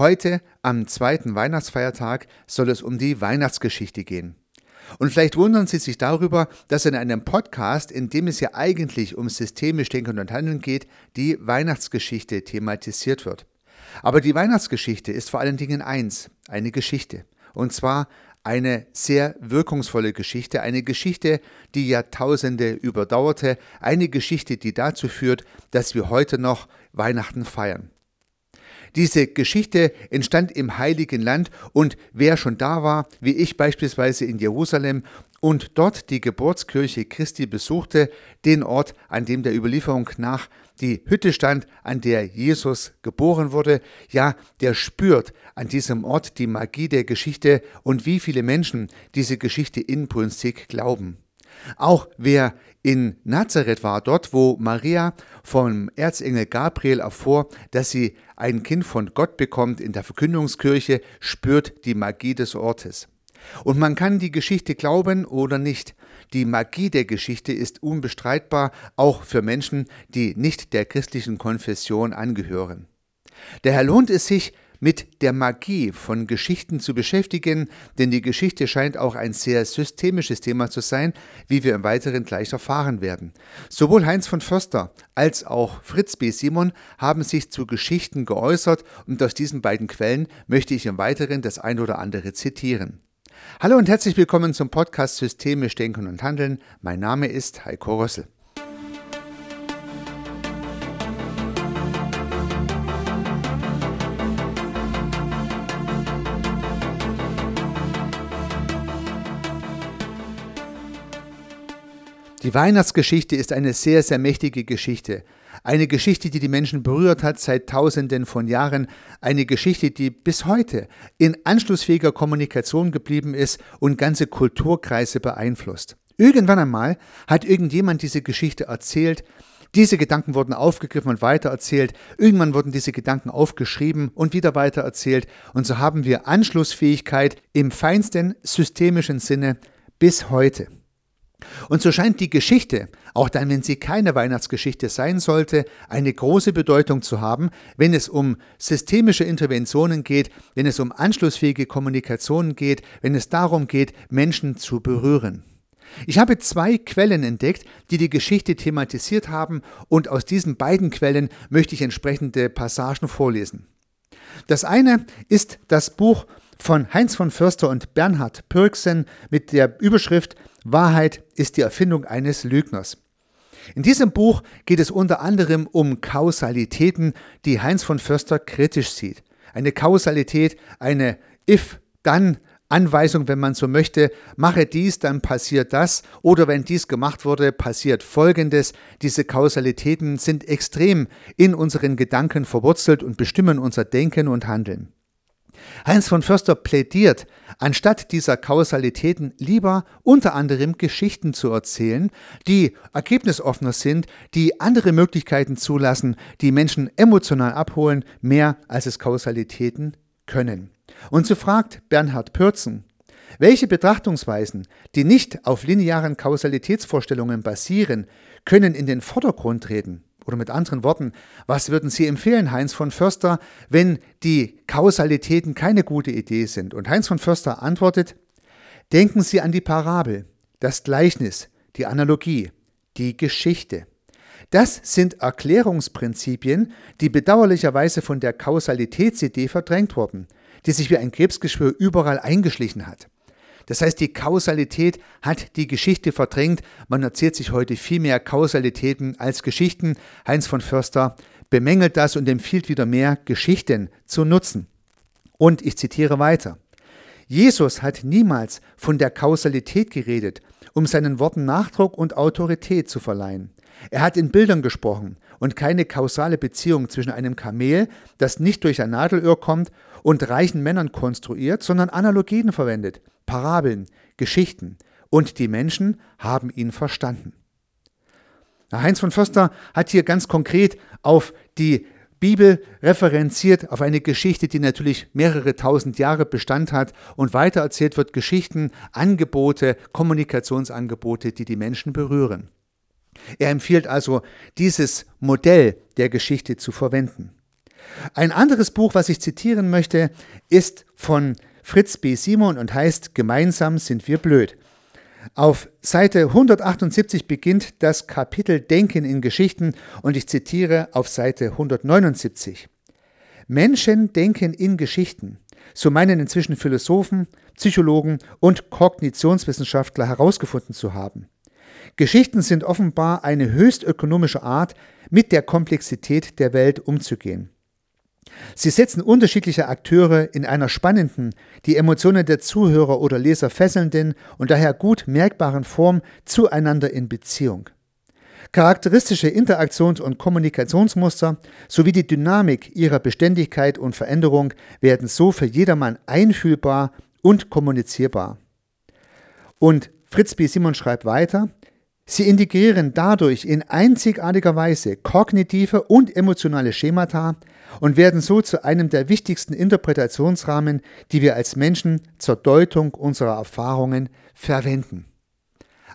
Heute, am zweiten Weihnachtsfeiertag, soll es um die Weihnachtsgeschichte gehen. Und vielleicht wundern Sie sich darüber, dass in einem Podcast, in dem es ja eigentlich um systemisch Denken und Handeln geht, die Weihnachtsgeschichte thematisiert wird. Aber die Weihnachtsgeschichte ist vor allen Dingen eins, eine Geschichte. Und zwar eine sehr wirkungsvolle Geschichte, eine Geschichte, die Jahrtausende überdauerte, eine Geschichte, die dazu führt, dass wir heute noch Weihnachten feiern. Diese Geschichte entstand im heiligen Land und wer schon da war, wie ich beispielsweise in Jerusalem und dort die Geburtskirche Christi besuchte, den Ort, an dem der Überlieferung nach die Hütte stand, an der Jesus geboren wurde, ja, der spürt an diesem Ort die Magie der Geschichte und wie viele Menschen diese Geschichte inbrünstig glauben. Auch wer in Nazareth war, dort wo Maria vom Erzengel Gabriel erfuhr, dass sie ein Kind von Gott bekommt in der Verkündungskirche, spürt die Magie des Ortes. Und man kann die Geschichte glauben oder nicht. Die Magie der Geschichte ist unbestreitbar, auch für Menschen, die nicht der christlichen Konfession angehören. Daher lohnt es sich, mit der Magie von Geschichten zu beschäftigen, denn die Geschichte scheint auch ein sehr systemisches Thema zu sein, wie wir im Weiteren gleich erfahren werden. Sowohl Heinz von Förster als auch Fritz B. Simon haben sich zu Geschichten geäußert und aus diesen beiden Quellen möchte ich im Weiteren das ein oder andere zitieren. Hallo und herzlich willkommen zum Podcast Systemisch Denken und Handeln. Mein Name ist Heiko Rössel. Die Weihnachtsgeschichte ist eine sehr, sehr mächtige Geschichte. Eine Geschichte, die die Menschen berührt hat seit Tausenden von Jahren. Eine Geschichte, die bis heute in anschlussfähiger Kommunikation geblieben ist und ganze Kulturkreise beeinflusst. Irgendwann einmal hat irgendjemand diese Geschichte erzählt. Diese Gedanken wurden aufgegriffen und weitererzählt. Irgendwann wurden diese Gedanken aufgeschrieben und wieder weitererzählt. Und so haben wir Anschlussfähigkeit im feinsten systemischen Sinne bis heute. Und so scheint die Geschichte, auch dann, wenn sie keine Weihnachtsgeschichte sein sollte, eine große Bedeutung zu haben, wenn es um systemische Interventionen geht, wenn es um anschlussfähige Kommunikationen geht, wenn es darum geht, Menschen zu berühren. Ich habe zwei Quellen entdeckt, die die Geschichte thematisiert haben, und aus diesen beiden Quellen möchte ich entsprechende Passagen vorlesen. Das eine ist das Buch von Heinz von Förster und Bernhard Pürksen mit der Überschrift Wahrheit ist die Erfindung eines Lügners. In diesem Buch geht es unter anderem um Kausalitäten, die Heinz von Förster kritisch sieht. Eine Kausalität, eine if-dann Anweisung, wenn man so möchte, mache dies, dann passiert das, oder wenn dies gemacht wurde, passiert Folgendes. Diese Kausalitäten sind extrem in unseren Gedanken verwurzelt und bestimmen unser Denken und Handeln. Heinz von Förster plädiert, anstatt dieser Kausalitäten lieber unter anderem Geschichten zu erzählen, die ergebnisoffener sind, die andere Möglichkeiten zulassen, die Menschen emotional abholen, mehr als es Kausalitäten können. Und so fragt Bernhard Pürzen, welche Betrachtungsweisen, die nicht auf linearen Kausalitätsvorstellungen basieren, können in den Vordergrund treten? Oder mit anderen Worten, was würden Sie empfehlen, Heinz von Förster, wenn die Kausalitäten keine gute Idee sind? Und Heinz von Förster antwortet, denken Sie an die Parabel, das Gleichnis, die Analogie, die Geschichte. Das sind Erklärungsprinzipien, die bedauerlicherweise von der Kausalitätsidee verdrängt wurden, die sich wie ein Krebsgeschwür überall eingeschlichen hat. Das heißt, die Kausalität hat die Geschichte verdrängt. Man erzählt sich heute viel mehr Kausalitäten als Geschichten. Heinz von Förster bemängelt das und empfiehlt wieder mehr, Geschichten zu nutzen. Und ich zitiere weiter. Jesus hat niemals von der Kausalität geredet, um seinen Worten Nachdruck und Autorität zu verleihen. Er hat in Bildern gesprochen und keine kausale Beziehung zwischen einem Kamel, das nicht durch ein Nadelöhr kommt, und reichen Männern konstruiert, sondern Analogien verwendet. Parabeln, Geschichten und die Menschen haben ihn verstanden. Heinz von Förster hat hier ganz konkret auf die Bibel referenziert, auf eine Geschichte, die natürlich mehrere tausend Jahre Bestand hat und weitererzählt wird Geschichten, Angebote, Kommunikationsangebote, die die Menschen berühren. Er empfiehlt also, dieses Modell der Geschichte zu verwenden. Ein anderes Buch, was ich zitieren möchte, ist von Fritz B. Simon und heißt Gemeinsam sind wir blöd. Auf Seite 178 beginnt das Kapitel Denken in Geschichten und ich zitiere auf Seite 179. Menschen denken in Geschichten. So meinen inzwischen Philosophen, Psychologen und Kognitionswissenschaftler herausgefunden zu haben. Geschichten sind offenbar eine höchst ökonomische Art, mit der Komplexität der Welt umzugehen. Sie setzen unterschiedliche Akteure in einer spannenden, die Emotionen der Zuhörer oder Leser fesselnden und daher gut merkbaren Form zueinander in Beziehung. Charakteristische Interaktions- und Kommunikationsmuster sowie die Dynamik ihrer Beständigkeit und Veränderung werden so für jedermann einfühlbar und kommunizierbar. Und Fritz B. Simon schreibt weiter, Sie integrieren dadurch in einzigartiger Weise kognitive und emotionale Schemata und werden so zu einem der wichtigsten Interpretationsrahmen, die wir als Menschen zur Deutung unserer Erfahrungen verwenden.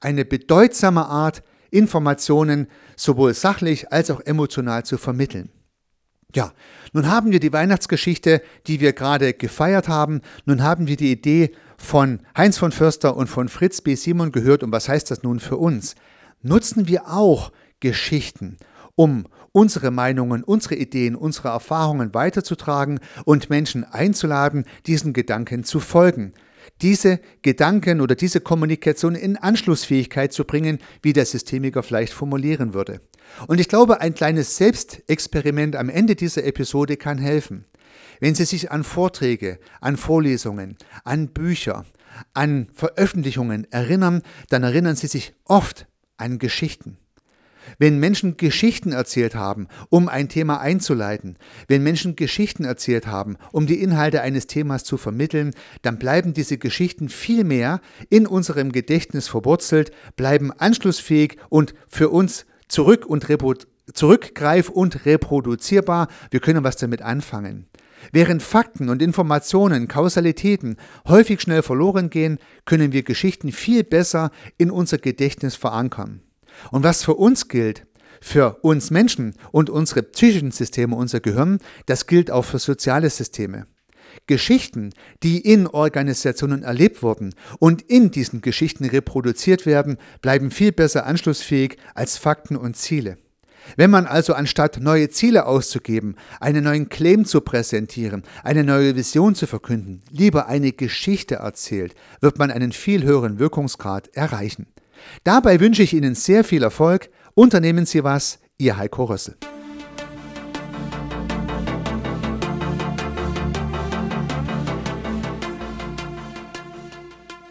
Eine bedeutsame Art, Informationen sowohl sachlich als auch emotional zu vermitteln. Ja, nun haben wir die Weihnachtsgeschichte, die wir gerade gefeiert haben. Nun haben wir die Idee von Heinz von Förster und von Fritz B. Simon gehört. Und was heißt das nun für uns? Nutzen wir auch Geschichten, um unsere Meinungen, unsere Ideen, unsere Erfahrungen weiterzutragen und Menschen einzuladen, diesen Gedanken zu folgen diese Gedanken oder diese Kommunikation in Anschlussfähigkeit zu bringen, wie der Systemiker vielleicht formulieren würde. Und ich glaube, ein kleines Selbstexperiment am Ende dieser Episode kann helfen. Wenn Sie sich an Vorträge, an Vorlesungen, an Bücher, an Veröffentlichungen erinnern, dann erinnern Sie sich oft an Geschichten. Wenn Menschen Geschichten erzählt haben, um ein Thema einzuleiten, wenn Menschen Geschichten erzählt haben, um die Inhalte eines Themas zu vermitteln, dann bleiben diese Geschichten viel mehr in unserem Gedächtnis verwurzelt, bleiben anschlussfähig und für uns zurück und zurückgreif und reproduzierbar. Wir können was damit anfangen. Während Fakten und Informationen, Kausalitäten häufig schnell verloren gehen, können wir Geschichten viel besser in unser Gedächtnis verankern. Und was für uns gilt, für uns Menschen und unsere psychischen Systeme, unser Gehirn, das gilt auch für soziale Systeme. Geschichten, die in Organisationen erlebt wurden und in diesen Geschichten reproduziert werden, bleiben viel besser anschlussfähig als Fakten und Ziele. Wenn man also anstatt neue Ziele auszugeben, einen neuen Claim zu präsentieren, eine neue Vision zu verkünden, lieber eine Geschichte erzählt, wird man einen viel höheren Wirkungsgrad erreichen. Dabei wünsche ich Ihnen sehr viel Erfolg. Unternehmen Sie was, Ihr Heiko Rössel.